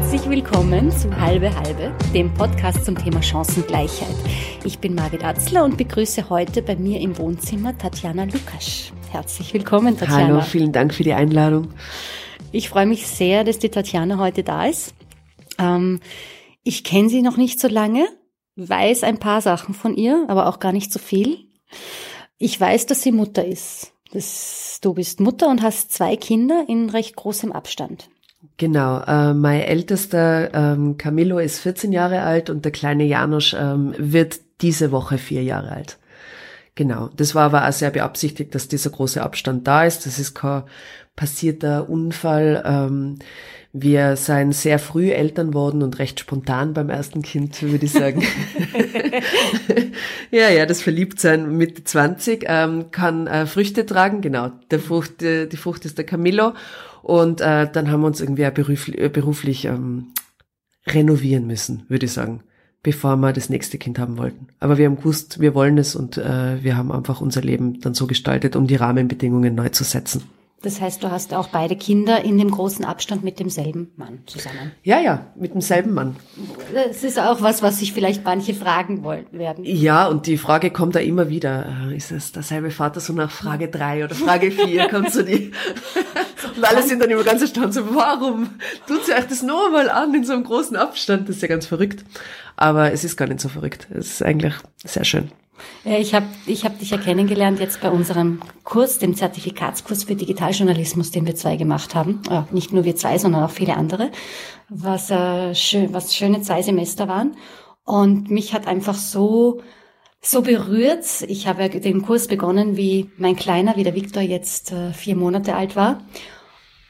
Herzlich willkommen zu Halbe Halbe, dem Podcast zum Thema Chancengleichheit. Ich bin Margit Atzler und begrüße heute bei mir im Wohnzimmer Tatjana Lukasch. Herzlich willkommen, Tatjana. Hallo, vielen Dank für die Einladung. Ich freue mich sehr, dass die Tatjana heute da ist. Ähm, ich kenne sie noch nicht so lange, weiß ein paar Sachen von ihr, aber auch gar nicht so viel. Ich weiß, dass sie Mutter ist. Das, du bist Mutter und hast zwei Kinder in recht großem Abstand. Genau, äh, mein ältester ähm, Camillo ist 14 Jahre alt und der kleine Janosch ähm, wird diese Woche vier Jahre alt. Genau, das war aber auch sehr beabsichtigt, dass dieser große Abstand da ist. Das ist kein passierter Unfall. Ähm, wir seien sehr früh Eltern worden und recht spontan beim ersten Kind, würde ich sagen. ja, ja, das Verliebtsein Mitte 20 ähm, kann äh, Früchte tragen. Genau, der Frucht, äh, die Frucht ist der Camillo. Und äh, dann haben wir uns irgendwie beruflich, äh, beruflich ähm, renovieren müssen, würde ich sagen, bevor wir das nächste Kind haben wollten. Aber wir haben gewusst, wir wollen es und äh, wir haben einfach unser Leben dann so gestaltet, um die Rahmenbedingungen neu zu setzen. Das heißt, du hast auch beide Kinder in dem großen Abstand mit demselben Mann zusammen. Ja, ja, mit demselben Mann. Das ist auch was, was sich vielleicht manche fragen wollen werden. Ja, und die Frage kommt da immer wieder. Äh, ist es derselbe Vater so nach Frage drei oder Frage vier? Kommt so die. und alle sind dann immer ganz erstaunt so, warum tut sie euch das nur mal an in so einem großen Abstand? Das ist ja ganz verrückt. Aber es ist gar nicht so verrückt. Es ist eigentlich sehr schön. Ja, ich habe ich hab dich ja kennengelernt jetzt bei unserem Kurs, dem Zertifikatskurs für Digitaljournalismus, den wir zwei gemacht haben. Ja, nicht nur wir zwei, sondern auch viele andere, was, äh, schön, was schöne zwei Semester waren. Und mich hat einfach so, so berührt. Ich habe den Kurs begonnen, wie mein Kleiner, wie der Viktor jetzt äh, vier Monate alt war.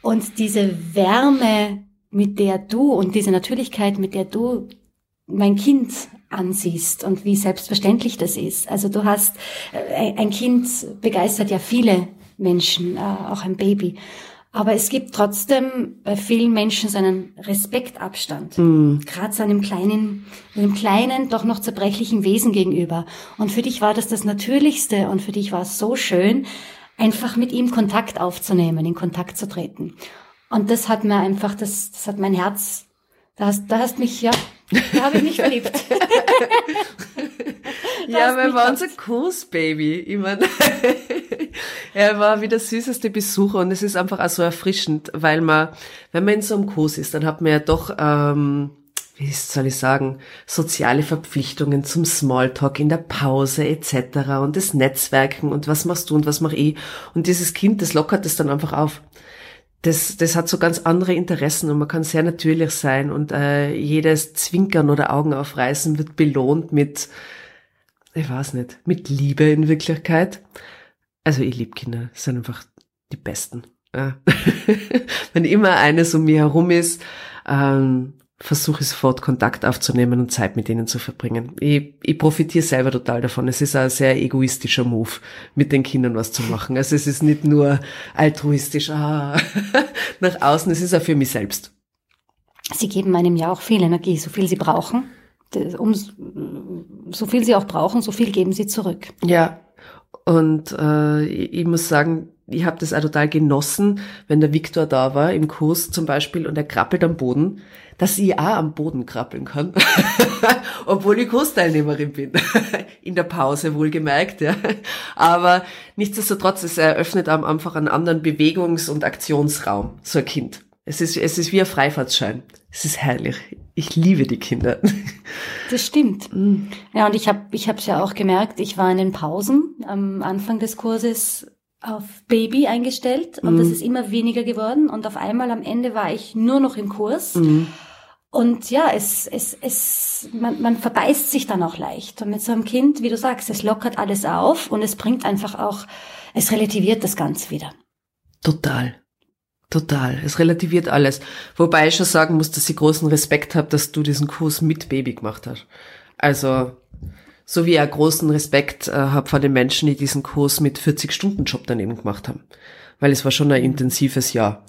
Und diese Wärme, mit der du und diese Natürlichkeit, mit der du mein Kind ansiehst und wie selbstverständlich das ist. Also du hast, äh, ein Kind begeistert ja viele Menschen, äh, auch ein Baby. Aber es gibt trotzdem bei vielen Menschen so einen Respektabstand. Mm. Gerade so einem kleinen, einem kleinen, doch noch zerbrechlichen Wesen gegenüber. Und für dich war das das Natürlichste und für dich war es so schön, einfach mit ihm Kontakt aufzunehmen, in Kontakt zu treten. Und das hat mir einfach, das, das hat mein Herz, da hast, da hast mich, ja, da habe ich mich verliebt. ja, weil war unser Kursbaby. Ich mein, er war wie der süßeste Besucher und es ist einfach auch so erfrischend, weil man, wenn man in so einem Kurs ist, dann hat man ja doch, ähm, wie soll ich sagen, soziale Verpflichtungen zum Smalltalk in der Pause etc. und das Netzwerken und was machst du und was mach ich. Und dieses Kind, das lockert es dann einfach auf das, das hat so ganz andere Interessen und man kann sehr natürlich sein und äh, jedes Zwinkern oder Augen aufreißen wird belohnt mit, ich weiß nicht, mit Liebe in Wirklichkeit. Also ich liebe Kinder, sind einfach die Besten. Ja. Wenn immer eines um mich herum ist, ähm, versuche ich sofort Kontakt aufzunehmen und Zeit mit ihnen zu verbringen. Ich, ich profitiere selber total davon. Es ist ein sehr egoistischer Move, mit den Kindern was zu machen. Also es ist nicht nur altruistisch ah, nach außen, es ist auch für mich selbst. Sie geben einem ja auch viel Energie, so viel Sie brauchen. Um, so viel Sie auch brauchen, so viel geben Sie zurück. Ja, und äh, ich muss sagen, ich habe das auch total genossen, wenn der Viktor da war im Kurs zum Beispiel und er krabbelt am Boden dass ich auch am Boden krabbeln kann, obwohl ich Kursteilnehmerin bin. In der Pause wohlgemerkt, ja. Aber nichtsdestotrotz, es eröffnet einem einfach einen anderen Bewegungs- und Aktionsraum, so ein Kind. Es ist, es ist wie ein Freifahrtschein. Es ist herrlich. Ich liebe die Kinder. Das stimmt. Mm. Ja, und ich habe ich habe ja auch gemerkt, ich war in den Pausen am Anfang des Kurses auf Baby eingestellt und mm. das ist immer weniger geworden und auf einmal am Ende war ich nur noch im Kurs. Mm. Und ja, es, es, es, man, man verbeißt sich dann auch leicht. Und mit so einem Kind, wie du sagst, es lockert alles auf und es bringt einfach auch, es relativiert das Ganze wieder. Total. Total. Es relativiert alles. Wobei ich schon sagen muss, dass ich großen Respekt habe, dass du diesen Kurs mit Baby gemacht hast. Also, so wie ich auch großen Respekt äh, habe vor den Menschen, die diesen Kurs mit 40-Stunden-Job daneben gemacht haben. Weil es war schon ein intensives Jahr.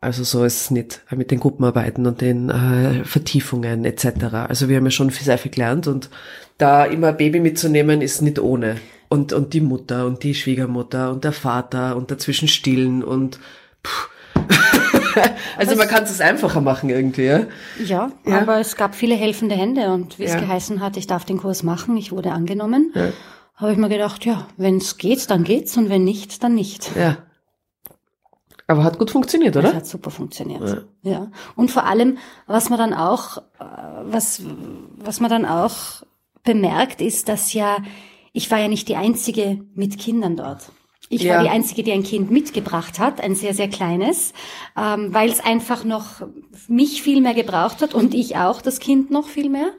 Also so ist es nicht mit den Gruppenarbeiten und den äh, Vertiefungen etc. Also wir haben ja schon sehr viel gelernt und da immer Baby mitzunehmen ist nicht ohne. Und, und die Mutter und die Schwiegermutter und der Vater und dazwischen stillen und pff. also man kann es einfacher machen irgendwie, ja? ja? Ja, aber es gab viele helfende Hände und wie es geheißen hat, ich darf den Kurs machen, ich wurde angenommen, ja. habe ich mir gedacht, ja, wenn es geht, dann geht's und wenn nicht, dann nicht. Ja. Aber hat gut funktioniert, oder? Das hat super funktioniert. Ja. ja. Und vor allem, was man dann auch, äh, was, was man dann auch bemerkt, ist, dass ja, ich war ja nicht die einzige mit Kindern dort. Ich ja. war die Einzige, die ein Kind mitgebracht hat, ein sehr, sehr kleines, ähm, weil es einfach noch mich viel mehr gebraucht hat und ich auch das Kind noch viel mehr.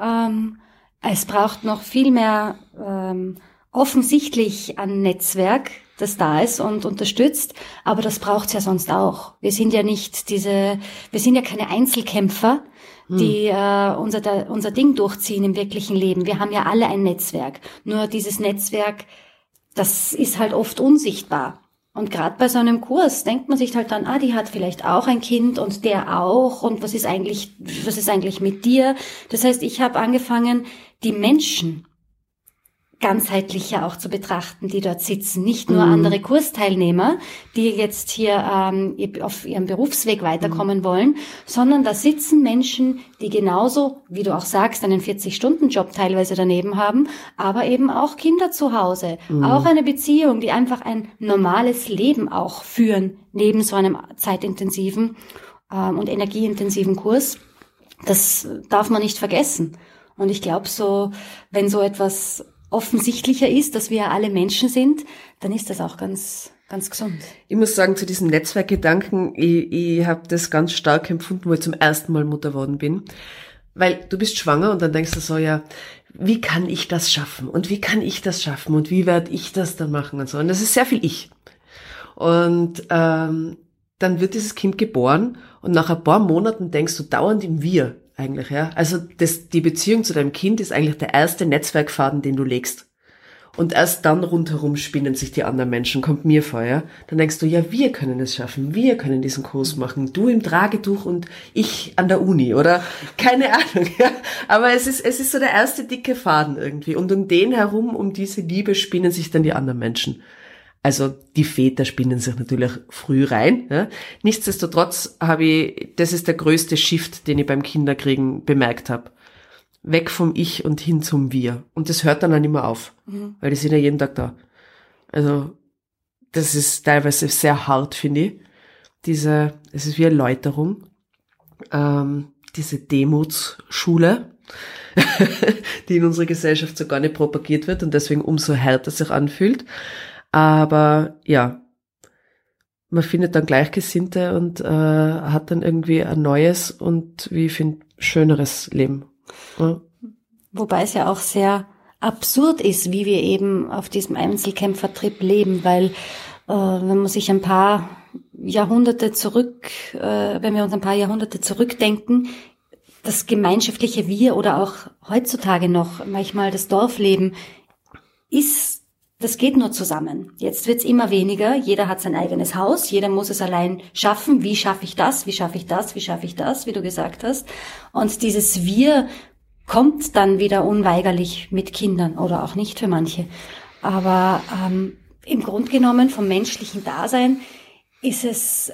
Ähm, es braucht noch viel mehr ähm, offensichtlich an Netzwerk, das da ist und unterstützt, aber das braucht's ja sonst auch. Wir sind ja nicht diese, wir sind ja keine Einzelkämpfer, hm. die äh, unser, unser Ding durchziehen im wirklichen Leben. Wir haben ja alle ein Netzwerk. Nur dieses Netzwerk das ist halt oft unsichtbar. Und gerade bei so einem Kurs denkt man sich halt dann, ah, die hat vielleicht auch ein Kind und der auch und was ist eigentlich, was ist eigentlich mit dir? Das heißt, ich habe angefangen, die Menschen ganzheitlicher auch zu betrachten, die dort sitzen. Nicht nur mhm. andere Kursteilnehmer, die jetzt hier ähm, auf ihrem Berufsweg weiterkommen mhm. wollen, sondern da sitzen Menschen, die genauso, wie du auch sagst, einen 40-Stunden-Job teilweise daneben haben, aber eben auch Kinder zu Hause, mhm. auch eine Beziehung, die einfach ein normales Leben auch führen, neben so einem zeitintensiven ähm, und energieintensiven Kurs. Das darf man nicht vergessen. Und ich glaube so, wenn so etwas offensichtlicher ist, dass wir alle Menschen sind, dann ist das auch ganz ganz gesund. Ich muss sagen, zu diesem Netzwerkgedanken, ich, ich habe das ganz stark empfunden, wo ich zum ersten Mal Mutter geworden bin. Weil du bist schwanger und dann denkst du so, ja, wie kann ich das schaffen? Und wie kann ich das schaffen? Und wie werde ich das dann machen? Und so. Und das ist sehr viel ich. Und ähm, dann wird dieses Kind geboren und nach ein paar Monaten denkst du dauernd im Wir eigentlich, ja. Also das, die Beziehung zu deinem Kind ist eigentlich der erste Netzwerkfaden, den du legst. Und erst dann rundherum spinnen sich die anderen Menschen, kommt mir vor, ja. Dann denkst du, ja, wir können es schaffen, wir können diesen Kurs machen, du im Tragetuch und ich an der Uni oder keine Ahnung, ja. Aber es ist, es ist so der erste dicke Faden irgendwie. Und um den herum, um diese Liebe spinnen sich dann die anderen Menschen. Also die Väter spinnen sich natürlich früh rein. Ja. Nichtsdestotrotz habe ich, das ist der größte Shift, den ich beim Kinderkriegen bemerkt habe. Weg vom Ich und hin zum Wir. Und das hört dann auch nicht mehr auf, mhm. weil die sind ja jeden Tag da. Also das ist teilweise sehr hart, finde ich. Diese, es ist wie eine Läuterung. Ähm, diese Demutsschule, die in unserer Gesellschaft so gar nicht propagiert wird und deswegen umso härter sich anfühlt. Aber ja, man findet dann Gleichgesinnte und äh, hat dann irgendwie ein neues und wie ich finde, schöneres Leben. Ja. Wobei es ja auch sehr absurd ist, wie wir eben auf diesem Einzelkämpfertrip leben, weil äh, wenn man sich ein paar Jahrhunderte zurück, äh, wenn wir uns ein paar Jahrhunderte zurückdenken, das gemeinschaftliche Wir oder auch heutzutage noch manchmal das Dorfleben ist das geht nur zusammen. Jetzt wird's immer weniger. Jeder hat sein eigenes Haus. Jeder muss es allein schaffen. Wie schaffe ich das? Wie schaffe ich das? Wie schaffe ich das? Wie du gesagt hast. Und dieses Wir kommt dann wieder unweigerlich mit Kindern oder auch nicht für manche. Aber ähm, im Grund genommen vom menschlichen Dasein ist es,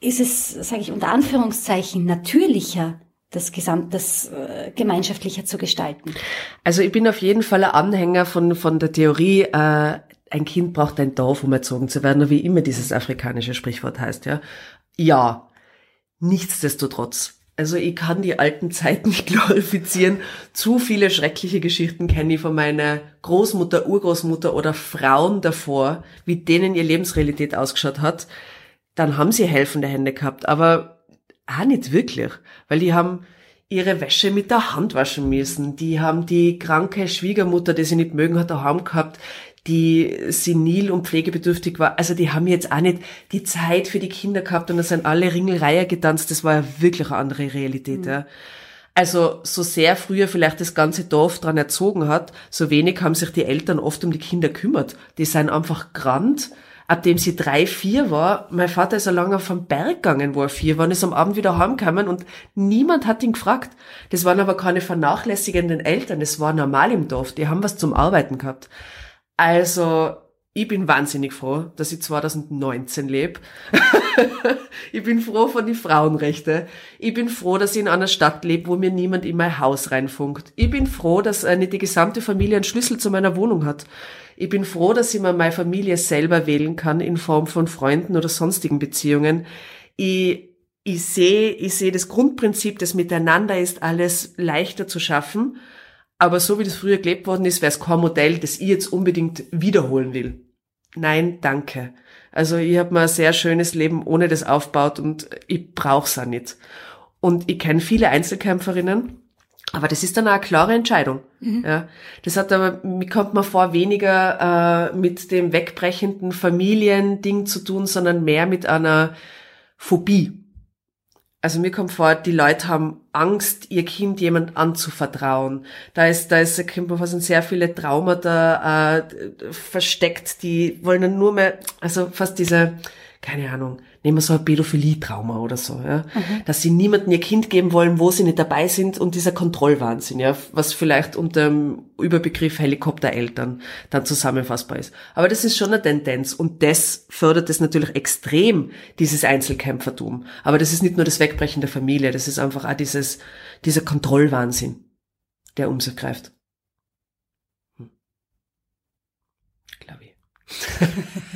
ist es, sage ich unter Anführungszeichen, natürlicher, das Gesamt, äh, gemeinschaftlicher zu gestalten. Also ich bin auf jeden Fall ein Anhänger von, von der Theorie, äh, ein Kind braucht ein Dorf, um erzogen zu werden, wie immer dieses afrikanische Sprichwort heißt, ja. Ja, nichtsdestotrotz. Also ich kann die alten Zeiten nicht glorifizieren. Zu viele schreckliche Geschichten kenne ich von meiner Großmutter, Urgroßmutter oder Frauen davor, wie denen ihr Lebensrealität ausgeschaut hat. Dann haben sie helfende Hände gehabt. Aber auch nicht wirklich, weil die haben ihre Wäsche mit der Hand waschen müssen. Die haben die kranke Schwiegermutter, die sie nicht mögen hat, daheim gehabt, die senil und pflegebedürftig war. Also die haben jetzt auch nicht die Zeit für die Kinder gehabt und da sind alle Ringelreiher getanzt. Das war ja wirklich eine andere Realität. Mhm. Ja. Also so sehr früher vielleicht das ganze Dorf dran erzogen hat, so wenig haben sich die Eltern oft um die Kinder kümmert. Die sind einfach grant ab dem sie drei, vier war, mein Vater ist so lange auf den Berg gegangen, wo er vier war, und ist am Abend wieder heimgekommen und niemand hat ihn gefragt. Das waren aber keine vernachlässigenden Eltern, das war normal im Dorf, die haben was zum Arbeiten gehabt. Also, ich bin wahnsinnig froh, dass ich 2019 lebe. ich bin froh von die Frauenrechte. Ich bin froh, dass ich in einer Stadt lebe, wo mir niemand in mein Haus reinfunkt. Ich bin froh, dass eine die gesamte Familie einen Schlüssel zu meiner Wohnung hat. Ich bin froh, dass ich mir meine Familie selber wählen kann in Form von Freunden oder sonstigen Beziehungen. Ich, ich sehe, ich sehe das Grundprinzip, das Miteinander ist alles leichter zu schaffen. Aber so wie das früher gelebt worden ist, wäre es kein Modell, das ich jetzt unbedingt wiederholen will. Nein, danke. Also ich habe mir ein sehr schönes Leben ohne das aufgebaut und ich brauch's auch nicht. Und ich kenne viele Einzelkämpferinnen, aber das ist dann auch eine klare Entscheidung. Mhm. Ja, das hat aber, mir kommt mir vor, weniger äh, mit dem wegbrechenden Familiending zu tun, sondern mehr mit einer Phobie also mir kommt vor, die Leute haben Angst, ihr Kind jemand anzuvertrauen. Da ist, da ist, kommt man fast sehr viele Traumata äh, versteckt, die wollen dann nur mehr, also fast diese, keine Ahnung, nehmen wir so ein Pädophilie-Trauma oder so, ja, mhm. dass sie niemandem ihr Kind geben wollen, wo sie nicht dabei sind und dieser Kontrollwahnsinn, ja, was vielleicht unter dem Überbegriff Helikoptereltern dann zusammenfassbar ist. Aber das ist schon eine Tendenz und das fördert es natürlich extrem, dieses Einzelkämpfertum. Aber das ist nicht nur das Wegbrechen der Familie, das ist einfach auch dieses, dieser Kontrollwahnsinn, der um sich greift.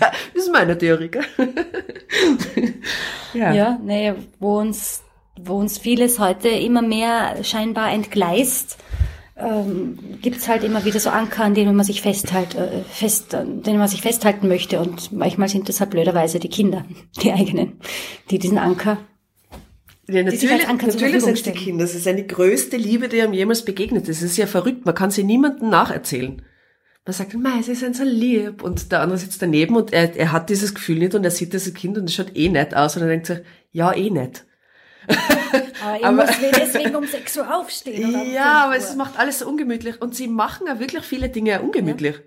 Das ist meine Theorie, gell? ja. ja, nee, wo uns, wo uns vieles heute immer mehr scheinbar entgleist, ähm, gibt halt immer wieder so Anker, an denen man sich festhält, äh, fest, an denen man sich festhalten möchte. Und manchmal sind das halt blöderweise die Kinder, die eigenen, die diesen Anker ja, natürlich, natürlich sind es die Kinder. Das ist eine größte Liebe, die einem jemals begegnet. Das ist ja verrückt. Man kann sie niemandem nacherzählen. Man sagt, mei, sie sind so lieb. Und der andere sitzt daneben und er, er hat dieses Gefühl nicht und er sieht das Kind und es schaut eh nett aus und er denkt sich, ja, eh nett. Aber er muss deswegen um 6 Uhr aufstehen. Oder ja, aber es macht alles so ungemütlich. Und sie machen ja wirklich viele Dinge ungemütlich. Ja.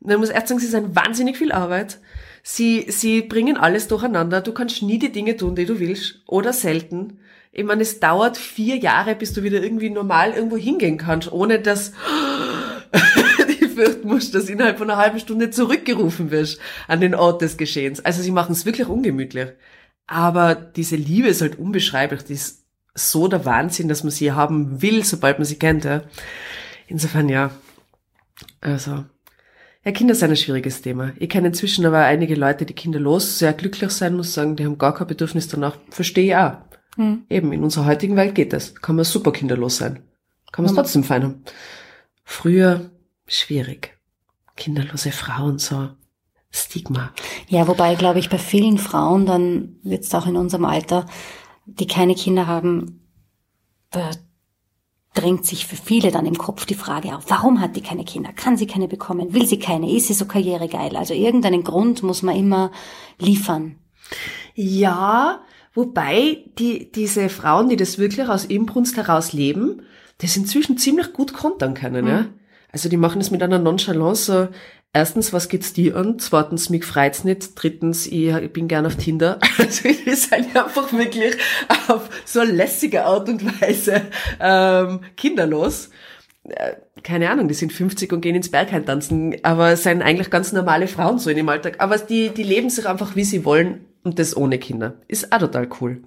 Man muss erst sagen, sie sind wahnsinnig viel Arbeit. Sie, sie bringen alles durcheinander. Du kannst nie die Dinge tun, die du willst. Oder selten. Ich meine, es dauert vier Jahre, bis du wieder irgendwie normal irgendwo hingehen kannst, ohne dass fürchten musst, dass innerhalb von einer halben Stunde zurückgerufen wirst an den Ort des Geschehens. Also sie machen es wirklich ungemütlich. Aber diese Liebe ist halt unbeschreiblich. Die ist so der Wahnsinn, dass man sie haben will, sobald man sie kennt. Ja. Insofern ja. Also. Ja, Kinder sind ein schwieriges Thema. Ich kenne inzwischen aber einige Leute, die kinderlos sehr glücklich sein, muss sagen, die haben gar kein Bedürfnis danach. Verstehe ich auch. Hm. Eben, in unserer heutigen Welt geht das. Kann man super kinderlos sein. Kann man es trotzdem fein haben. Früher schwierig. Kinderlose Frauen, so Stigma. Ja, wobei, glaube ich, bei vielen Frauen, dann wird es auch in unserem Alter, die keine Kinder haben, da drängt sich für viele dann im Kopf die Frage auf, warum hat die keine Kinder? Kann sie keine bekommen? Will sie keine? Ist sie so karrieregeil? Also irgendeinen Grund muss man immer liefern. Ja, wobei die, diese Frauen, die das wirklich aus Inbrunst heraus leben, das inzwischen ziemlich gut kontern können, mhm. ja. Also die machen es mit einer Nonchalance. Erstens, was geht's dir an? Zweitens, mich freut's nicht. Drittens, ich, ich bin gern auf Tinder. Also die sind einfach wirklich auf so lässige Art und Weise ähm, kinderlos. Äh, keine Ahnung, die sind 50 und gehen ins Bergheim tanzen, aber sind eigentlich ganz normale Frauen so in dem Alltag. Aber die, die leben sich einfach, wie sie wollen und das ohne Kinder. Ist auch total cool.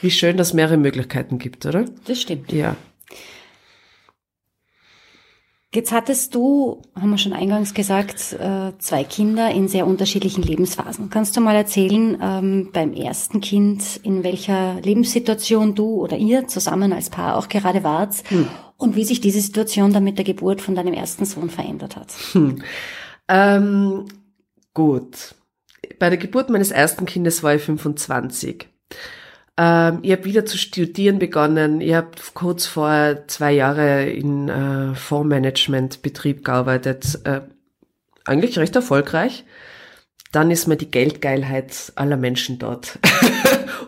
Wie schön, dass es mehrere Möglichkeiten gibt, oder? Das stimmt. Ja. Jetzt hattest du, haben wir schon eingangs gesagt, äh, zwei Kinder in sehr unterschiedlichen Lebensphasen. Kannst du mal erzählen, ähm, beim ersten Kind, in welcher Lebenssituation du oder ihr zusammen als Paar auch gerade wart hm. und wie sich diese Situation dann mit der Geburt von deinem ersten Sohn verändert hat? Hm. Ähm, gut. Bei der Geburt meines ersten Kindes war ich 25. Ähm, ich habe wieder zu studieren begonnen. Ich habe kurz vor zwei Jahre in äh, Fondsmanagementbetrieb gearbeitet. Äh, eigentlich recht erfolgreich. Dann ist mir die Geldgeilheit aller Menschen dort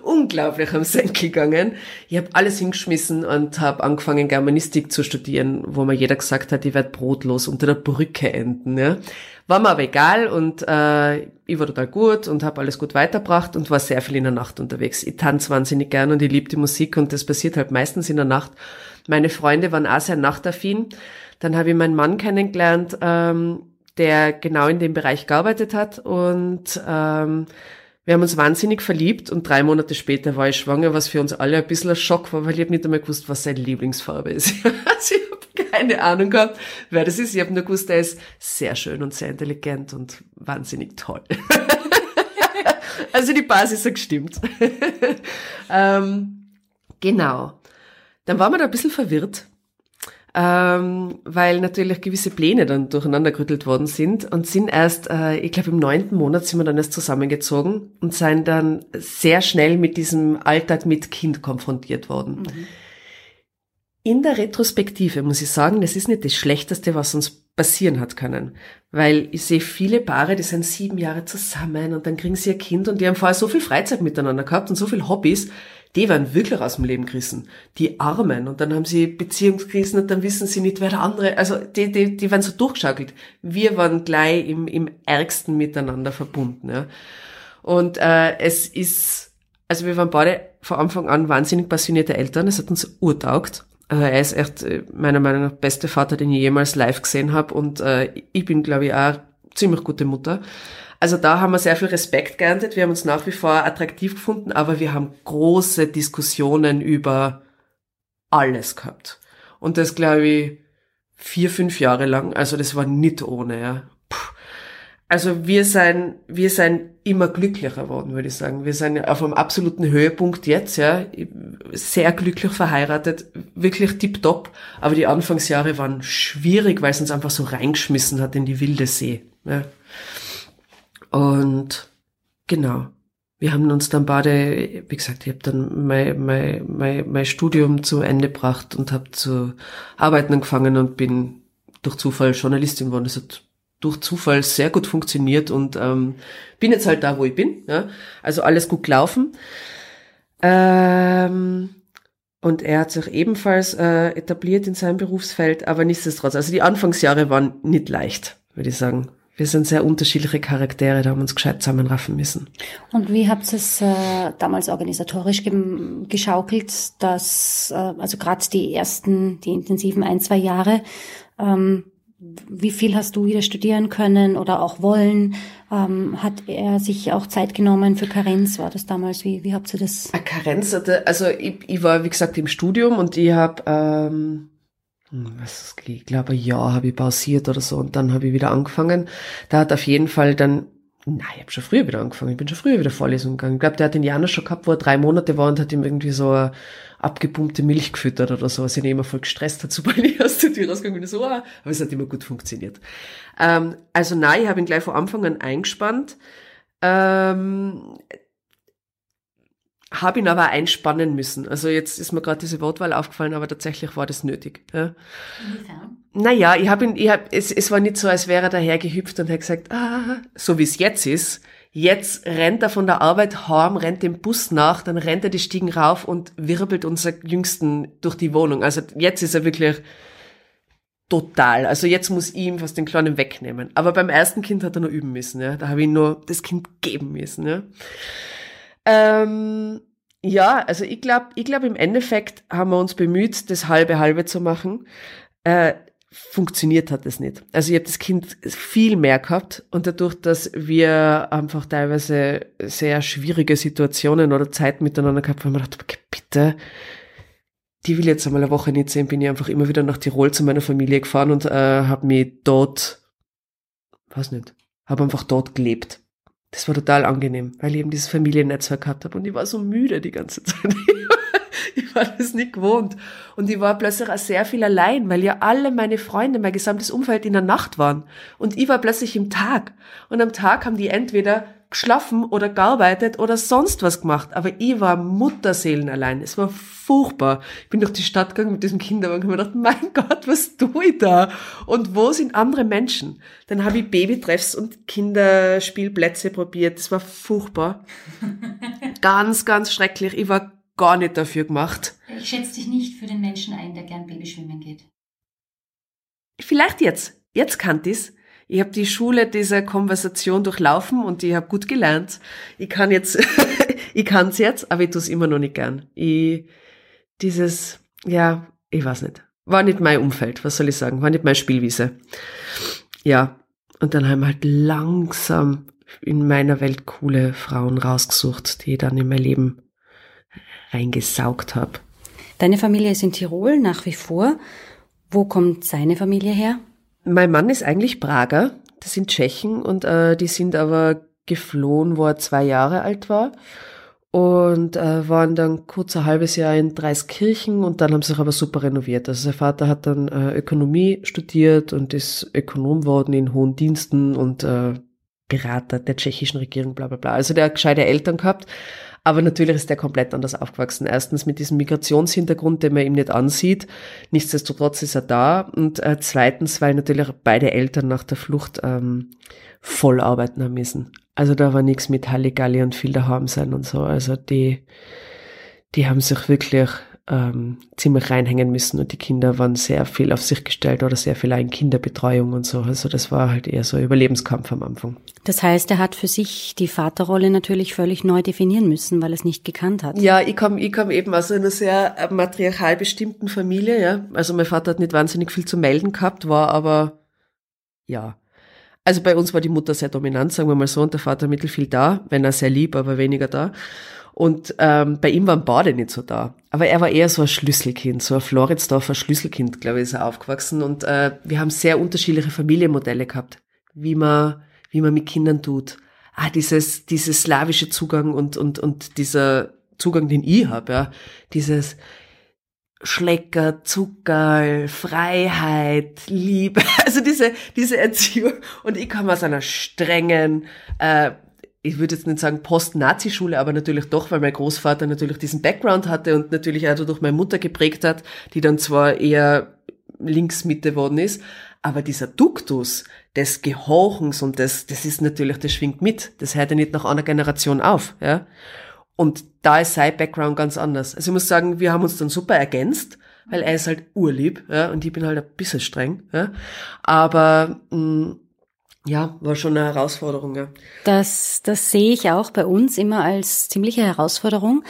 unglaublich am Senkel gegangen. Ich habe alles hingeschmissen und habe angefangen, Germanistik zu studieren, wo mir jeder gesagt hat, ich werde brotlos unter der Brücke enden. Ja. War mir aber egal und äh, ich war total gut und habe alles gut weitergebracht und war sehr viel in der Nacht unterwegs. Ich tanze wahnsinnig gern und ich liebe die Musik und das passiert halt meistens in der Nacht. Meine Freunde waren auch sehr nachtaffin. Dann habe ich meinen Mann kennengelernt, ähm, der genau in dem Bereich gearbeitet hat und ähm, wir haben uns wahnsinnig verliebt und drei Monate später war ich schwanger, was für uns alle ein bisschen ein Schock war, weil ich habe nicht einmal gewusst, was seine Lieblingsfarbe ist. also ich habe keine Ahnung gehabt, wer das ist. Ich habe nur gewusst, er ist sehr schön und sehr intelligent und wahnsinnig toll. also die Basis hat gestimmt. ähm, genau. Dann waren wir da ein bisschen verwirrt, ähm, weil natürlich gewisse Pläne dann durcheinander gerüttelt worden sind und sind erst, äh, ich glaube im neunten Monat sind wir dann erst zusammengezogen und sind dann sehr schnell mit diesem Alltag mit Kind konfrontiert worden. Mhm. In der Retrospektive muss ich sagen, das ist nicht das Schlechteste, was uns passieren hat können. Weil ich sehe viele Paare, die sind sieben Jahre zusammen und dann kriegen sie ihr Kind und die haben vorher so viel Freizeit miteinander gehabt und so viel Hobbys, die werden wirklich aus dem Leben gerissen. Die Armen. Und dann haben sie Beziehungskrisen und dann wissen sie nicht, wer der andere, also die, die, die werden so durchgeschaukelt. Wir waren gleich im, im ärgsten miteinander verbunden. Ja. Und äh, es ist, also wir waren beide von Anfang an wahnsinnig passionierte Eltern. Es hat uns urtaugt. Äh, er ist echt äh, meiner Meinung nach beste Vater, den ich jemals live gesehen habe. Und äh, ich bin, glaube ich, auch ziemlich gute Mutter. Also da haben wir sehr viel Respekt geerntet. Wir haben uns nach wie vor attraktiv gefunden, aber wir haben große Diskussionen über alles gehabt. Und das glaube ich vier, fünf Jahre lang. Also das war nicht ohne, ja. Also wir sind, wir sind immer glücklicher geworden, würde ich sagen. Wir sind auf einem absoluten Höhepunkt jetzt, ja. Sehr glücklich verheiratet, wirklich tipptopp. Aber die Anfangsjahre waren schwierig, weil es uns einfach so reingeschmissen hat in die wilde See. Ja. Und genau, wir haben uns dann beide, wie gesagt, ich habe dann mein, mein, mein, mein Studium zu Ende gebracht und habe zu arbeiten angefangen und bin durch Zufall Journalistin geworden. Das hat durch Zufall sehr gut funktioniert und ähm, bin jetzt halt da, wo ich bin. Ja? Also alles gut gelaufen. Ähm, und er hat sich ebenfalls äh, etabliert in seinem Berufsfeld, aber nichtsdestotrotz, also die Anfangsjahre waren nicht leicht, würde ich sagen wir sind sehr unterschiedliche Charaktere, da haben wir uns gescheit zusammenraffen müssen. Und wie habt ihr es äh, damals organisatorisch geschaukelt, dass, äh, also gerade die ersten, die intensiven ein, zwei Jahre, ähm, wie viel hast du wieder studieren können oder auch wollen? Ähm, hat er sich auch Zeit genommen für Karenz? War das damals? Wie, wie habt ihr das? Karenz hatte, also ich, ich war, wie gesagt, im Studium und ich habe ähm, hm, was, ich glaube, ein Jahr habe ich pausiert oder so und dann habe ich wieder angefangen. Da hat auf jeden Fall dann, nein, ich habe schon früher wieder angefangen, ich bin schon früher wieder Vorlesungen gegangen. Ich glaube, der hat den Janusz schon gehabt, wo er drei Monate war und hat ihm irgendwie so eine abgepumpte Milch gefüttert oder so, was ihn immer voll gestresst hat, sobald ich aus der Tür rausgegangen bin. So, ah, aber es hat immer gut funktioniert. Ähm, also nein, ich habe ihn gleich von Anfang an eingespannt. Ähm, habe ihn aber einspannen müssen. Also jetzt ist mir gerade diese Wortwahl aufgefallen, aber tatsächlich war das nötig. Ja. Inwiefern? Naja, ich habe ihn, ich hab, es, es war nicht so, als wäre er daher gehüpft und hat gesagt, ah, so wie es jetzt ist. Jetzt rennt er von der Arbeit heim, rennt dem Bus nach, dann rennt er die Stiegen rauf und wirbelt unser Jüngsten durch die Wohnung. Also jetzt ist er wirklich total. Also jetzt muss ich ihm was den Kleinen wegnehmen. Aber beim ersten Kind hat er nur üben müssen. Ja. Da habe ich nur das Kind geben müssen. Ja. Ähm, ja, also ich glaube, ich glaube im Endeffekt haben wir uns bemüht, das halbe halbe zu machen. Äh, funktioniert hat es nicht. Also ich habe das Kind viel mehr gehabt und dadurch, dass wir einfach teilweise sehr schwierige Situationen oder Zeit miteinander gehabt haben, haben wir gedacht, bitte, die will jetzt einmal eine Woche nicht sehen, bin ich einfach immer wieder nach Tirol zu meiner Familie gefahren und äh, habe mich dort, weiß nicht, habe einfach dort gelebt. Das war total angenehm, weil ich eben dieses Familiennetzwerk gehabt habe und ich war so müde die ganze Zeit. ich war das nicht gewohnt. Und ich war plötzlich auch sehr viel allein, weil ja alle meine Freunde, mein gesamtes Umfeld in der Nacht waren. Und ich war plötzlich im Tag. Und am Tag haben die entweder geschlafen oder gearbeitet oder sonst was gemacht. Aber ich war Mutterseelen allein. Es war furchtbar. Ich bin durch die Stadt gegangen mit diesem Kinderwagen und habe mir gedacht, mein Gott, was tue ich da? Und wo sind andere Menschen? Dann habe ich Babytreffs und Kinderspielplätze probiert. Das war furchtbar. ganz, ganz schrecklich. Ich war gar nicht dafür gemacht. Ich schätze dich nicht für den Menschen ein, der gern Babyschwimmen geht. Vielleicht jetzt. Jetzt kann ich's ich habe die Schule dieser Konversation durchlaufen und ich habe gut gelernt. Ich kann jetzt, ich kann's jetzt, aber ich tue es immer noch nicht gern. Ich, dieses, ja, ich weiß nicht. War nicht mein Umfeld, was soll ich sagen? War nicht meine Spielwiese. Ja. Und dann haben wir halt langsam in meiner Welt coole Frauen rausgesucht, die ich dann in mein Leben reingesaugt habe. Deine Familie ist in Tirol nach wie vor. Wo kommt seine Familie her? Mein Mann ist eigentlich Prager, das sind Tschechen und äh, die sind aber geflohen, wo er zwei Jahre alt war und äh, waren dann kurz ein halbes Jahr in Dreiskirchen und dann haben sie sich aber super renoviert. Also sein Vater hat dann äh, Ökonomie studiert und ist Ökonom worden in hohen Diensten und äh, Berater der tschechischen Regierung, bla bla bla. Also der hat gescheite Eltern gehabt, aber natürlich ist der komplett anders aufgewachsen. Erstens mit diesem Migrationshintergrund, den man ihm nicht ansieht. Nichtsdestotrotz ist er da. Und äh, zweitens, weil natürlich beide Eltern nach der Flucht ähm, voll arbeiten haben müssen. Also da war nichts mit Halligalli und viel daheim sein und so. Also die, die haben sich wirklich ähm, ziemlich reinhängen müssen und die Kinder waren sehr viel auf sich gestellt oder sehr viel in Kinderbetreuung und so. Also das war halt eher so ein Überlebenskampf am Anfang. Das heißt, er hat für sich die Vaterrolle natürlich völlig neu definieren müssen, weil er es nicht gekannt hat. Ja, ich komme ich komm eben aus einer sehr äh, matriarchal bestimmten Familie. Ja. Also mein Vater hat nicht wahnsinnig viel zu melden gehabt, war aber ja. Also bei uns war die Mutter sehr dominant, sagen wir mal so, und der Vater mittel viel da, wenn er sehr lieb, aber weniger da. Und ähm, bei ihm waren beide nicht so da. Aber er war eher so ein Schlüsselkind, so ein Floridsdorfer Schlüsselkind, glaube ich, ist er aufgewachsen. Und äh, wir haben sehr unterschiedliche Familienmodelle gehabt, wie man, wie man mit Kindern tut. Ah, dieses, dieses slawische Zugang und, und, und dieser Zugang, den ich habe, ja. Dieses Schlecker, Zuckerl, Freiheit, Liebe, also diese, diese Erziehung. Und ich komme aus einer strengen, äh, ich würde jetzt nicht sagen Post-Nazi-Schule, aber natürlich doch, weil mein Großvater natürlich diesen Background hatte und natürlich auch durch meine Mutter geprägt hat, die dann zwar eher Linksmitte worden ist, aber dieser Duktus des Gehorchens und das, das ist natürlich, das schwingt mit. Das hört ja nicht nach einer Generation auf, ja. Und da ist sein Background ganz anders. Also ich muss sagen, wir haben uns dann super ergänzt, weil er ist halt urlieb, ja, und ich bin halt ein bisschen streng, ja. Aber, mh, mm, ja, war schon eine Herausforderung, ja. Das, das sehe ich auch bei uns immer als ziemliche Herausforderung.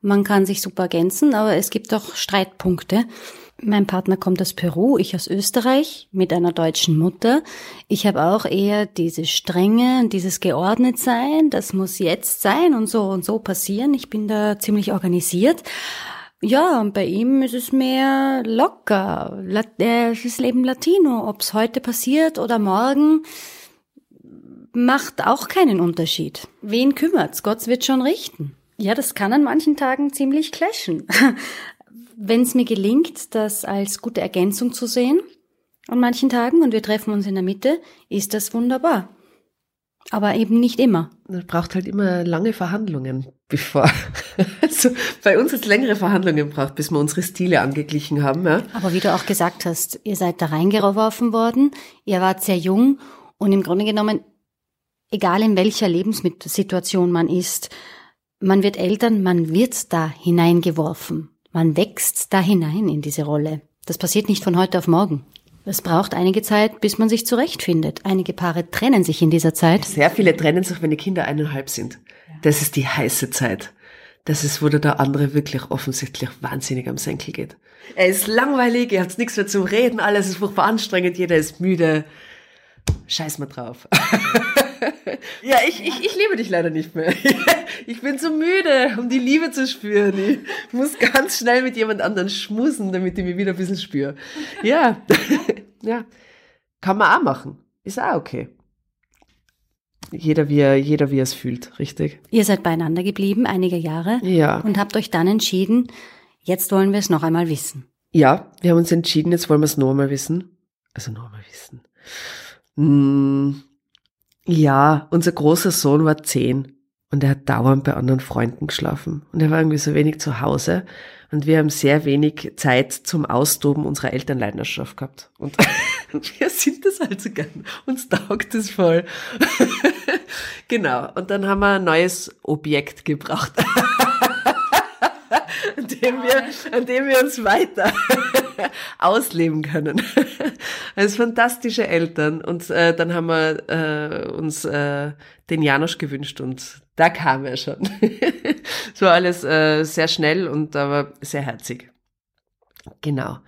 Man kann sich super ergänzen, aber es gibt auch Streitpunkte. Mein Partner kommt aus Peru, ich aus Österreich mit einer deutschen Mutter. Ich habe auch eher diese Strenge, dieses geordnet sein, das muss jetzt sein und so und so passieren. Ich bin da ziemlich organisiert. Ja, und bei ihm ist es mehr locker. Äh, es ist Leben Latino. Ob es heute passiert oder morgen, macht auch keinen Unterschied. Wen kümmert's? Gott wird schon richten. Ja, das kann an manchen Tagen ziemlich clashen. Wenn es mir gelingt, das als gute Ergänzung zu sehen, an manchen Tagen und wir treffen uns in der Mitte, ist das wunderbar. Aber eben nicht immer. Man braucht halt immer lange Verhandlungen, bevor. Also bei uns hat es längere Verhandlungen braucht, bis wir unsere Stile angeglichen haben. Ja. Aber wie du auch gesagt hast, ihr seid da reingeworfen worden, ihr wart sehr jung und im Grunde genommen, egal in welcher Lebenssituation man ist, man wird Eltern, man wird da hineingeworfen. Man wächst da hinein in diese Rolle. Das passiert nicht von heute auf morgen. Es braucht einige Zeit, bis man sich zurechtfindet. Einige Paare trennen sich in dieser Zeit. Sehr viele trennen sich, wenn die Kinder eineinhalb sind. Das ist die heiße Zeit. Das ist, wo der andere wirklich offensichtlich wahnsinnig am Senkel geht. Er ist langweilig, er hat nichts mehr zum Reden, alles ist furchtbar anstrengend, jeder ist müde. Scheiß mal drauf. ja, ich, ich, ich liebe dich leider nicht mehr. Ich bin zu müde, um die Liebe zu spüren. Ich muss ganz schnell mit jemand anderem schmusen, damit ich mich wieder ein bisschen spüre. Ja, ja. Kann man auch machen. Ist auch okay. Jeder wie, er, jeder wie er es fühlt, richtig? Ihr seid beieinander geblieben, einige Jahre. Ja. Und habt euch dann entschieden, jetzt wollen wir es noch einmal wissen. Ja, wir haben uns entschieden, jetzt wollen wir es noch einmal wissen. Also noch einmal wissen. Hm, ja, unser großer Sohn war zehn und er hat dauernd bei anderen Freunden geschlafen. Und er war irgendwie so wenig zu Hause. Und wir haben sehr wenig Zeit zum Austoben unserer Elternleidenschaft gehabt. Und wir sind das also gern. Uns taugt es voll. genau. Und dann haben wir ein neues Objekt gebracht. an dem wir, an dem wir uns weiter ausleben können. Als fantastische Eltern. Und äh, dann haben wir äh, uns äh, den Janosch gewünscht und da kam er schon. War alles äh, sehr schnell und aber sehr herzig. Genau.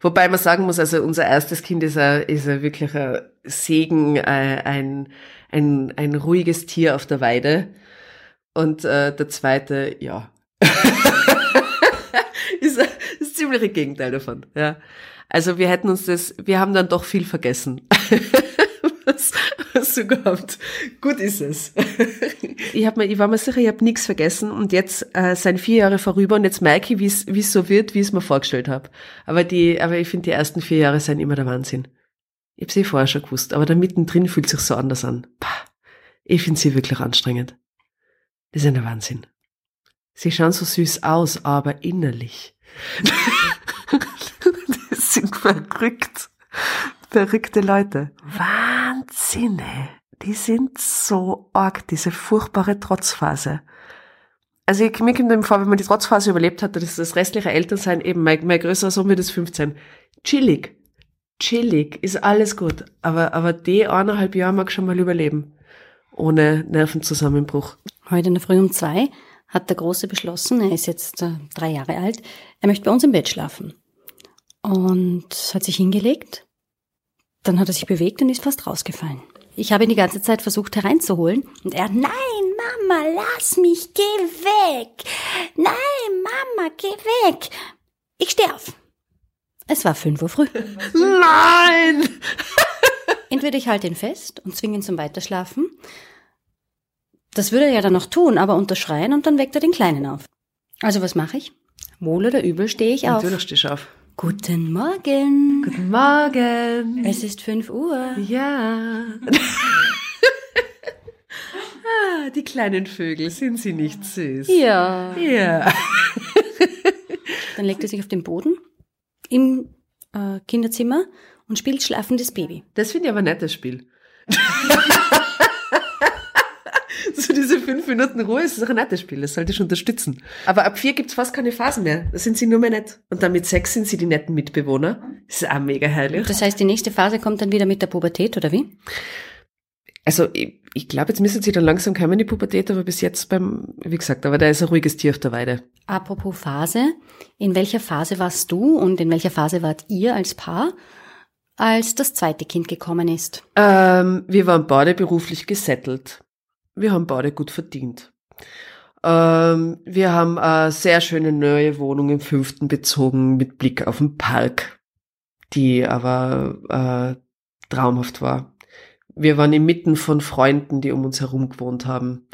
Wobei man sagen muss, also unser erstes Kind ist, ein, ist ein wirklich ein Segen äh, ein, ein, ein ruhiges Tier auf der Weide. Und äh, der zweite, ja. ist, ist ziemlich das Gegenteil davon, ja. Also wir hätten uns das, wir haben dann doch viel vergessen. was, was du gehabt. Gut ist es. ich, hab mir, ich war mir sicher, ich habe nichts vergessen und jetzt äh, sind vier Jahre vorüber und jetzt merke ich, wie es so wird, wie ich es mir vorgestellt habe. Aber aber ich finde, die ersten vier Jahre sind immer der Wahnsinn. Ich habe sie vorher schon gewusst, aber da mittendrin fühlt sich so anders an. Pah, ich finde sie wirklich anstrengend. Das ist ein Wahnsinn. Sie schauen so süß aus, aber innerlich. das sind verrückt. Verrückte Leute. Wahnsinn, Die sind so arg, diese furchtbare Trotzphase. Also ich, mir kommt vor, wenn man die Trotzphase überlebt hat, dann ist das restliche Elternsein eben, mein, mein größerer Sohn wird es 15. Chillig. Chillig, ist alles gut. Aber, aber die eineinhalb Jahre mag schon mal überleben. Ohne Nervenzusammenbruch. Heute in der Früh um zwei hat der Große beschlossen, er ist jetzt äh, drei Jahre alt, er möchte bei uns im Bett schlafen. Und hat sich hingelegt. Dann hat er sich bewegt und ist fast rausgefallen. Ich habe ihn die ganze Zeit versucht hereinzuholen und er, nein, Mama, lass mich, geh weg. Nein, Mama, geh weg. Ich auf. Es war fünf Uhr früh. Nein! Entweder ich halte ihn fest und zwinge ihn zum Weiterschlafen das würde er ja dann noch tun, aber unterschreien und dann weckt er den Kleinen auf. Also was mache ich? Wohl oder übel stehe ich auf. Natürlich stehst du auf. Guten Morgen. Guten Morgen. Es ist fünf Uhr. Ja. ah, die kleinen Vögel, sind sie nicht süß? Ja. Ja. dann legt er sich auf den Boden im äh, Kinderzimmer und spielt schlafendes Baby. Das finde ich aber ein nettes Spiel. so diese fünf Minuten Ruhe ist auch ein nettes Spiel, das sollte ich unterstützen. Aber ab vier gibt's fast keine Phasen mehr. Da sind sie nur mehr nett. Und dann mit sechs sind sie die netten Mitbewohner. Das ist auch mega herrlich. Das heißt, die nächste Phase kommt dann wieder mit der Pubertät, oder wie? Also ich, ich glaube, jetzt müssen sie dann langsam kommen in die Pubertät, aber bis jetzt beim, wie gesagt, aber da ist ein ruhiges Tier auf der Weide. Apropos Phase, in welcher Phase warst du und in welcher Phase wart ihr als Paar, als das zweite Kind gekommen ist? Ähm, wir waren beide beruflich gesettelt wir haben beide gut verdient. Ähm, wir haben eine sehr schöne neue Wohnung im fünften bezogen mit Blick auf den Park, die aber äh, traumhaft war. Wir waren inmitten von Freunden, die um uns herum gewohnt haben.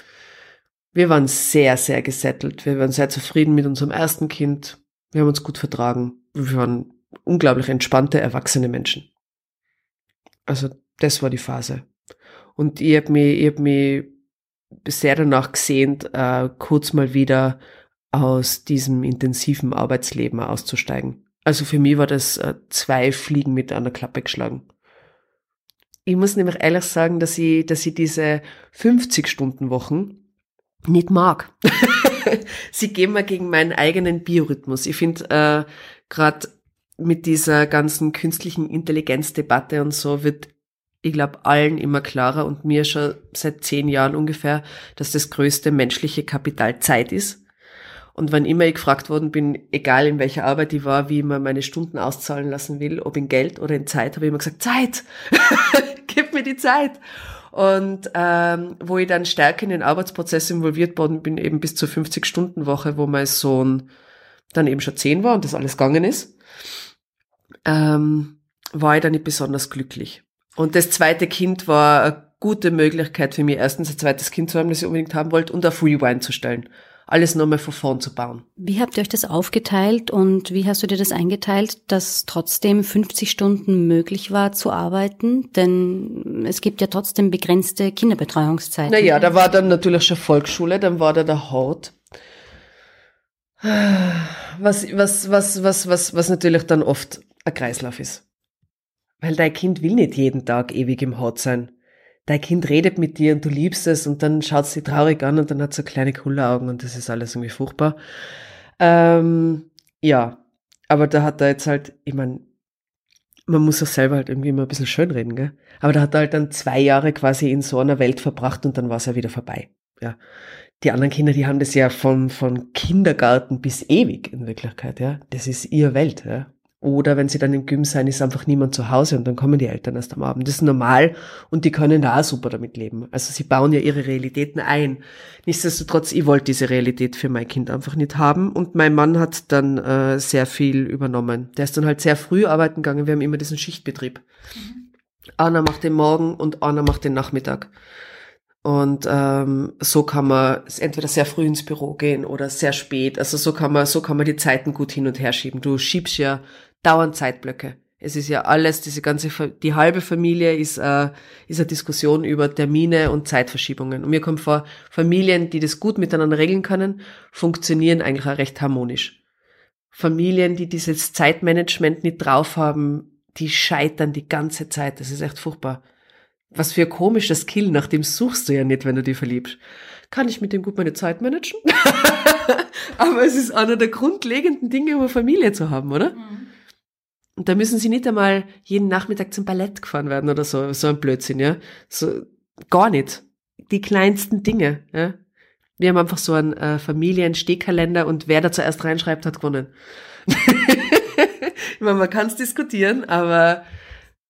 Wir waren sehr, sehr gesettelt. Wir waren sehr zufrieden mit unserem ersten Kind. Wir haben uns gut vertragen. Wir waren unglaublich entspannte, erwachsene Menschen. Also das war die Phase. Und ich habe mich, ich hab mich sehr danach gesehnt, äh, kurz mal wieder aus diesem intensiven Arbeitsleben auszusteigen. Also für mich war das äh, zwei Fliegen mit einer Klappe geschlagen. Ich muss nämlich ehrlich sagen, dass ich, dass ich diese 50-Stunden-Wochen nicht mag. Sie gehen mir gegen meinen eigenen Biorhythmus. Ich finde, äh, gerade mit dieser ganzen künstlichen Intelligenzdebatte und so wird ich glaube, allen immer klarer und mir schon seit zehn Jahren ungefähr, dass das größte menschliche Kapital Zeit ist. Und wann immer ich gefragt worden bin, egal in welcher Arbeit ich war, wie man meine Stunden auszahlen lassen will, ob in Geld oder in Zeit, habe ich immer gesagt, Zeit, gib mir die Zeit. Und ähm, wo ich dann stärker in den Arbeitsprozess involviert worden bin, eben bis zur 50-Stunden-Woche, wo mein Sohn dann eben schon zehn war und das alles gegangen ist, ähm, war ich dann nicht besonders glücklich. Und das zweite Kind war eine gute Möglichkeit für mich, erstens ein zweites Kind zu haben, das ich unbedingt haben wollte, und auf Rewind zu stellen. Alles nochmal von vorn zu bauen. Wie habt ihr euch das aufgeteilt und wie hast du dir das eingeteilt, dass trotzdem 50 Stunden möglich war zu arbeiten? Denn es gibt ja trotzdem begrenzte Kinderbetreuungszeiten. Naja, da war dann natürlich schon Volksschule, dann war da der Haut. Was, was, was, was, was, was natürlich dann oft ein Kreislauf ist. Weil dein Kind will nicht jeden Tag ewig im Haut sein. Dein Kind redet mit dir und du liebst es und dann schaut sie traurig an und dann hat sie kleine Kulleraugen und das ist alles irgendwie furchtbar. Ähm, ja, aber da hat er jetzt halt, ich meine, man muss auch selber halt irgendwie immer ein bisschen schönreden, gell? Aber da hat er halt dann zwei Jahre quasi in so einer Welt verbracht und dann war es ja wieder vorbei. Ja. Die anderen Kinder, die haben das ja von, von Kindergarten bis ewig in Wirklichkeit, ja. Das ist ihr Welt, ja. Oder wenn sie dann im Gym sein, ist einfach niemand zu Hause und dann kommen die Eltern erst am Abend. Das ist normal und die können da auch super damit leben. Also sie bauen ja ihre Realitäten ein. Nichtsdestotrotz, ich wollte diese Realität für mein Kind einfach nicht haben und mein Mann hat dann äh, sehr viel übernommen. Der ist dann halt sehr früh arbeiten gegangen. Wir haben immer diesen Schichtbetrieb. Mhm. Einer macht den Morgen und einer macht den Nachmittag. Und ähm, so kann man entweder sehr früh ins Büro gehen oder sehr spät. Also so kann man, so kann man die Zeiten gut hin und her schieben. Du schiebst ja dauernd Zeitblöcke. Es ist ja alles, diese ganze, die halbe Familie ist, äh, ist eine Diskussion über Termine und Zeitverschiebungen. Und mir kommt vor, Familien, die das gut miteinander regeln können, funktionieren eigentlich auch recht harmonisch. Familien, die dieses Zeitmanagement nicht drauf haben, die scheitern die ganze Zeit. Das ist echt furchtbar. Was für ein komischer Skill, nach dem suchst du ja nicht, wenn du dich verliebst. Kann ich mit dem gut meine Zeit managen? Aber es ist einer der grundlegenden Dinge, um eine Familie zu haben, oder? Mhm. Und da müssen sie nicht einmal jeden Nachmittag zum Ballett gefahren werden oder so, so ein Blödsinn, ja. So, gar nicht. Die kleinsten Dinge, ja. Wir haben einfach so einen äh, Familien-Stehkalender und wer da zuerst reinschreibt, hat gewonnen. ich meine, man kann es diskutieren, aber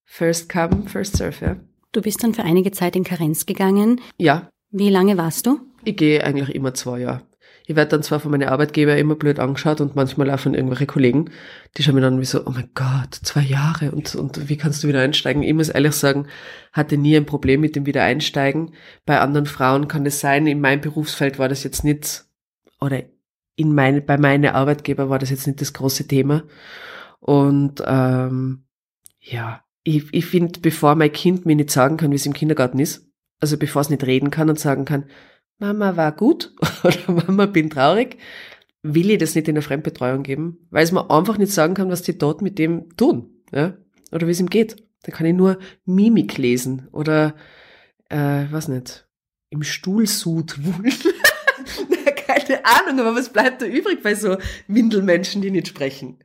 first come, first serve, ja. Du bist dann für einige Zeit in Karenz gegangen. Ja. Wie lange warst du? Ich gehe eigentlich immer zwei Jahre. Ich werde dann zwar von meinen Arbeitgeber immer blöd angeschaut und manchmal auch von irgendwelchen Kollegen, die schauen mir dann wie so, oh mein Gott, zwei Jahre und, und wie kannst du wieder einsteigen? Ich muss ehrlich sagen, hatte nie ein Problem mit dem Wiedereinsteigen. Bei anderen Frauen kann das sein. In meinem Berufsfeld war das jetzt nicht, oder in meine, bei meinen Arbeitgeber war das jetzt nicht das große Thema. Und ähm, ja, ich, ich finde, bevor mein Kind mir nicht sagen kann, wie es im Kindergarten ist, also bevor es nicht reden kann und sagen kann, Mama war gut oder Mama bin traurig, will ich das nicht in der Fremdbetreuung geben, weil es mir einfach nicht sagen kann, was die dort mit dem tun, ja, oder wie es ihm geht. Da kann ich nur Mimik lesen oder, äh, was nicht, im Stuhlsud wühlen. Keine Ahnung, aber was bleibt da übrig bei so Windelmenschen, die nicht sprechen?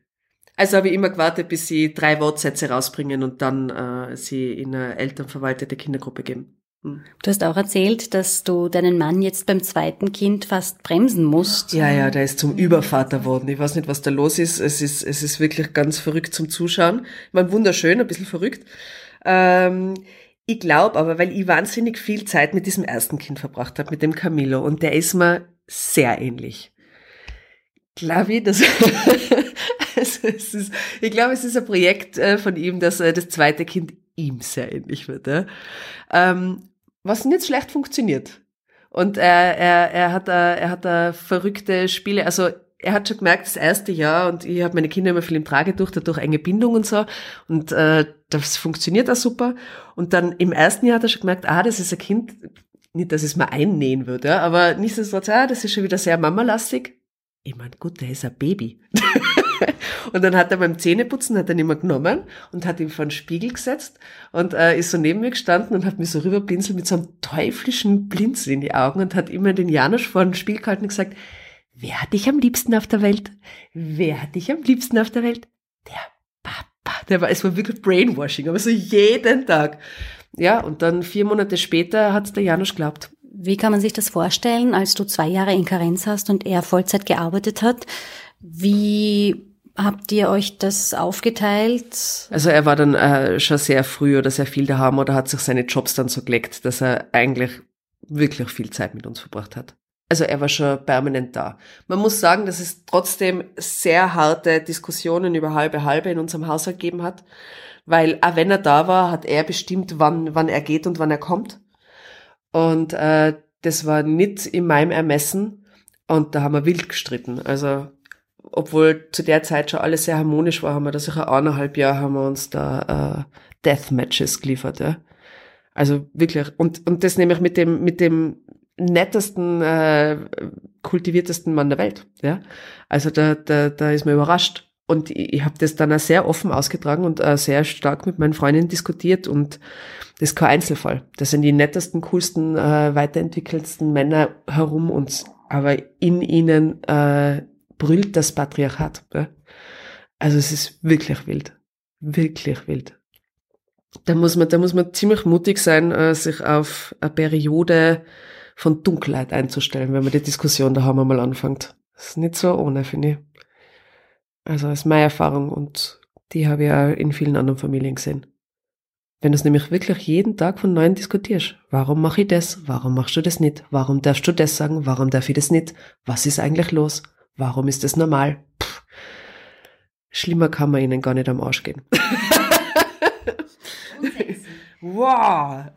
Also habe ich immer gewartet, bis sie drei Wortsätze rausbringen und dann äh, sie in eine elternverwaltete Kindergruppe geben. Hm. Du hast auch erzählt, dass du deinen Mann jetzt beim zweiten Kind fast bremsen musst. Ja, ja, der ist zum Übervater worden. Ich weiß nicht, was da los ist. Es ist, es ist wirklich ganz verrückt zum Zuschauen. Ich meine, wunderschön, ein bisschen verrückt. Ähm, ich glaube aber, weil ich wahnsinnig viel Zeit mit diesem ersten Kind verbracht habe, mit dem Camilo, und der ist mir sehr ähnlich. Glaube ich, dass Also es ist, ich glaube, es ist ein Projekt äh, von ihm, dass äh, das zweite Kind ihm sehr ähnlich wird. Ja? Ähm, was nicht schlecht funktioniert. Und er, er, er hat da, er hat da verrückte Spiele, also er hat schon gemerkt, das erste Jahr, und ich habe meine Kinder immer viel im Trage durch, dadurch enge Bindung und so, und äh, das funktioniert auch super. Und dann im ersten Jahr hat er schon gemerkt, ah, das ist ein Kind, nicht, dass es mal einnähen würde, ja, aber nichtsdestotrotz, ah, das ist schon wieder sehr mamalastig. Ich meine, gut, der ist ein Baby. und dann hat er beim Zähneputzen, hat er ihn immer genommen und hat ihn vor den Spiegel gesetzt und äh, ist so neben mir gestanden und hat mir so rüberpinselt mit so einem teuflischen Blinzel in die Augen und hat immer den Janusz vor den Spiegel gehalten und gesagt, wer hat dich am liebsten auf der Welt? Wer hat dich am liebsten auf der Welt? Der Papa. Der war, es war wirklich Brainwashing, aber so jeden Tag. Ja, und dann vier Monate später hat der Janusz geglaubt. Wie kann man sich das vorstellen, als du zwei Jahre in Karenz hast und er Vollzeit gearbeitet hat? Wie Habt ihr euch das aufgeteilt? Also er war dann äh, schon sehr früh oder sehr viel daheim oder hat sich seine Jobs dann so gelegt, dass er eigentlich wirklich viel Zeit mit uns verbracht hat. Also er war schon permanent da. Man muss sagen, dass es trotzdem sehr harte Diskussionen über halbe halbe in unserem Haushalt gegeben hat, weil auch wenn er da war, hat er bestimmt, wann, wann er geht und wann er kommt. Und äh, das war nicht in meinem Ermessen und da haben wir wild gestritten. Also obwohl zu der Zeit schon alles sehr harmonisch war, haben wir da sicher eineinhalb Jahre haben wir uns da äh, Deathmatches geliefert, ja. Also wirklich. Und, und das nämlich mit dem, mit dem nettesten, äh, kultiviertesten Mann der Welt, ja. Also da, da, da ist man überrascht. Und ich, ich habe das dann auch sehr offen ausgetragen und äh, sehr stark mit meinen Freundinnen diskutiert und das ist kein Einzelfall. Das sind die nettesten, coolsten, äh, weiterentwickelsten Männer herum uns, aber in ihnen äh, brüllt das Patriarchat. Ja? Also es ist wirklich wild. Wirklich wild. Da muss man, da muss man ziemlich mutig sein, äh, sich auf eine Periode von Dunkelheit einzustellen, wenn man die Diskussion da haben wir mal anfängt. Das ist nicht so ohne, finde ich. Also ist meine Erfahrung und Die habe ich auch in vielen anderen Familien gesehen. Wenn du es nämlich wirklich jeden Tag von neuem diskutierst. Warum mache ich das? Warum machst du das nicht? Warum darfst du das sagen? Warum darf ich das nicht? Was ist eigentlich los? Warum ist das normal? Pff. Schlimmer kann man ihnen gar nicht am Arsch gehen. wow!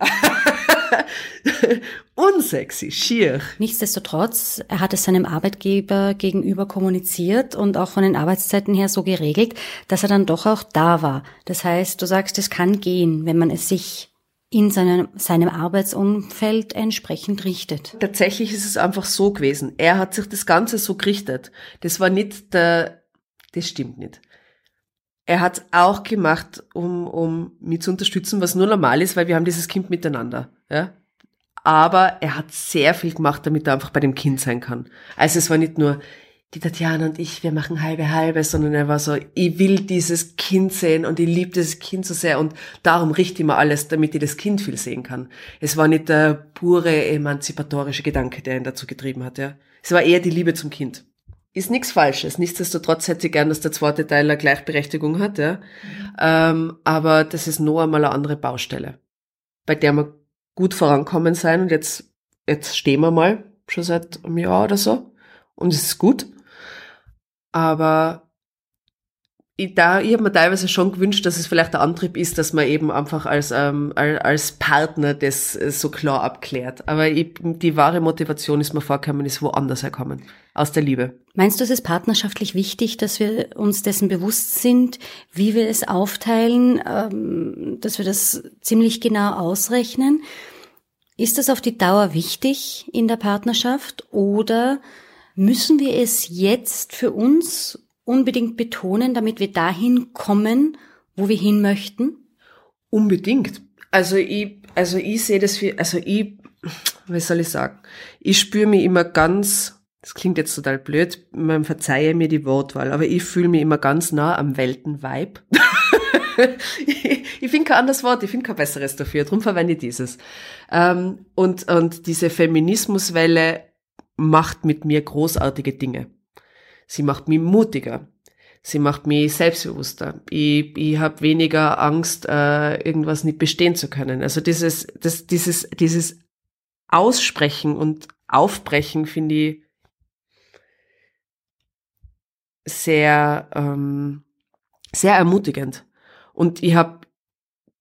Unsexy, schier. Nichtsdestotrotz, er hat es seinem Arbeitgeber gegenüber kommuniziert und auch von den Arbeitszeiten her so geregelt, dass er dann doch auch da war. Das heißt, du sagst, es kann gehen, wenn man es sich in seinem, seinem Arbeitsumfeld entsprechend richtet. Tatsächlich ist es einfach so gewesen. Er hat sich das Ganze so gerichtet. Das war nicht der, das stimmt nicht. Er hat auch gemacht, um, um mich zu unterstützen, was nur normal ist, weil wir haben dieses Kind miteinander. Ja? Aber er hat sehr viel gemacht, damit er einfach bei dem Kind sein kann. Also es war nicht nur, die Tatjana und ich, wir machen halbe halbe, sondern er war so, ich will dieses Kind sehen und ich liebe dieses Kind so sehr und darum richte ich mir alles, damit ich das Kind viel sehen kann. Es war nicht der pure emanzipatorische Gedanke, der ihn dazu getrieben hat, ja. Es war eher die Liebe zum Kind ist nichts Falsches. Nichtsdestotrotz hätte ich gern, dass der zweite Teil eine Gleichberechtigung hat, ja. Mhm. Ähm, aber das ist noch einmal eine andere Baustelle, bei der wir gut vorankommen sein. Und jetzt, jetzt stehen wir mal, schon seit einem Jahr oder so. Und es ist gut. Aber ich, da, ich habe mir teilweise schon gewünscht, dass es vielleicht der Antrieb ist, dass man eben einfach als, ähm, als Partner das äh, so klar abklärt. Aber ich, die wahre Motivation ist mir vorgekommen, ist woanders herkommen. Aus der Liebe. Meinst du, es ist partnerschaftlich wichtig, dass wir uns dessen bewusst sind, wie wir es aufteilen, ähm, dass wir das ziemlich genau ausrechnen? Ist das auf die Dauer wichtig in der Partnerschaft oder müssen wir es jetzt für uns unbedingt betonen, damit wir dahin kommen, wo wir hin möchten? Unbedingt. Also ich, also ich sehe das wie, also ich, wie soll ich sagen, ich spüre mich immer ganz, das klingt jetzt total blöd, man verzeihe mir die Wortwahl, aber ich fühle mich immer ganz nah am Weltenvibe. ich, ich finde kein anderes Wort, ich finde kein besseres dafür, darum verwende ich dieses. Ähm, und, und diese Feminismuswelle macht mit mir großartige Dinge. Sie macht mich mutiger. Sie macht mich selbstbewusster. Ich, ich habe weniger Angst, äh, irgendwas nicht bestehen zu können. Also dieses, das, dieses, dieses Aussprechen und Aufbrechen finde ich sehr, ähm, sehr ermutigend. Und ich habe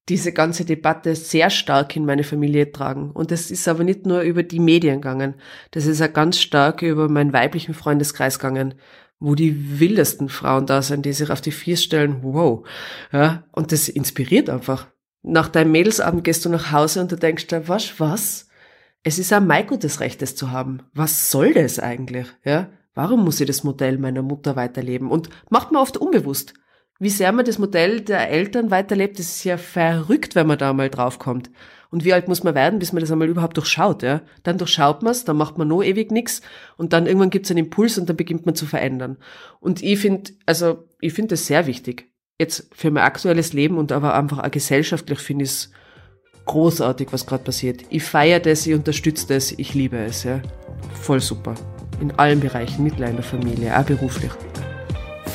diese ganze Debatte sehr stark in meine Familie getragen. Und das ist aber nicht nur über die Medien gegangen. Das ist auch ganz stark über meinen weiblichen Freundeskreis gegangen, wo die wildesten Frauen da sind, die sich auf die Vier stellen. Wow. Ja, und das inspiriert einfach. Nach deinem Mädelsabend gehst du nach Hause und du denkst dir, was, was? Es ist auch mein gutes Recht, das zu haben. Was soll das eigentlich? Ja? Warum muss ich das Modell meiner Mutter weiterleben? Und macht man oft unbewusst wie sehr man das Modell der Eltern weiterlebt, das ist ja verrückt, wenn man da mal draufkommt. Und wie alt muss man werden, bis man das einmal überhaupt durchschaut, ja? Dann durchschaut man es, dann macht man noch ewig nix und dann irgendwann gibt es einen Impuls und dann beginnt man zu verändern. Und ich finde, also ich finde das sehr wichtig. Jetzt für mein aktuelles Leben und aber einfach auch gesellschaftlich finde ich es großartig, was gerade passiert. Ich feiere das, ich unterstütze das, ich liebe es, ja. Voll super. In allen Bereichen, nur in Familie, auch beruflich.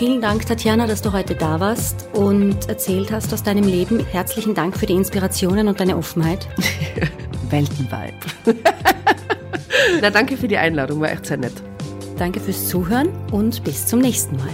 Vielen Dank, Tatjana, dass du heute da warst und erzählt hast aus deinem Leben. Herzlichen Dank für die Inspirationen und deine Offenheit. Weltenvibe. Na, danke für die Einladung, war echt sehr nett. Danke fürs Zuhören und bis zum nächsten Mal.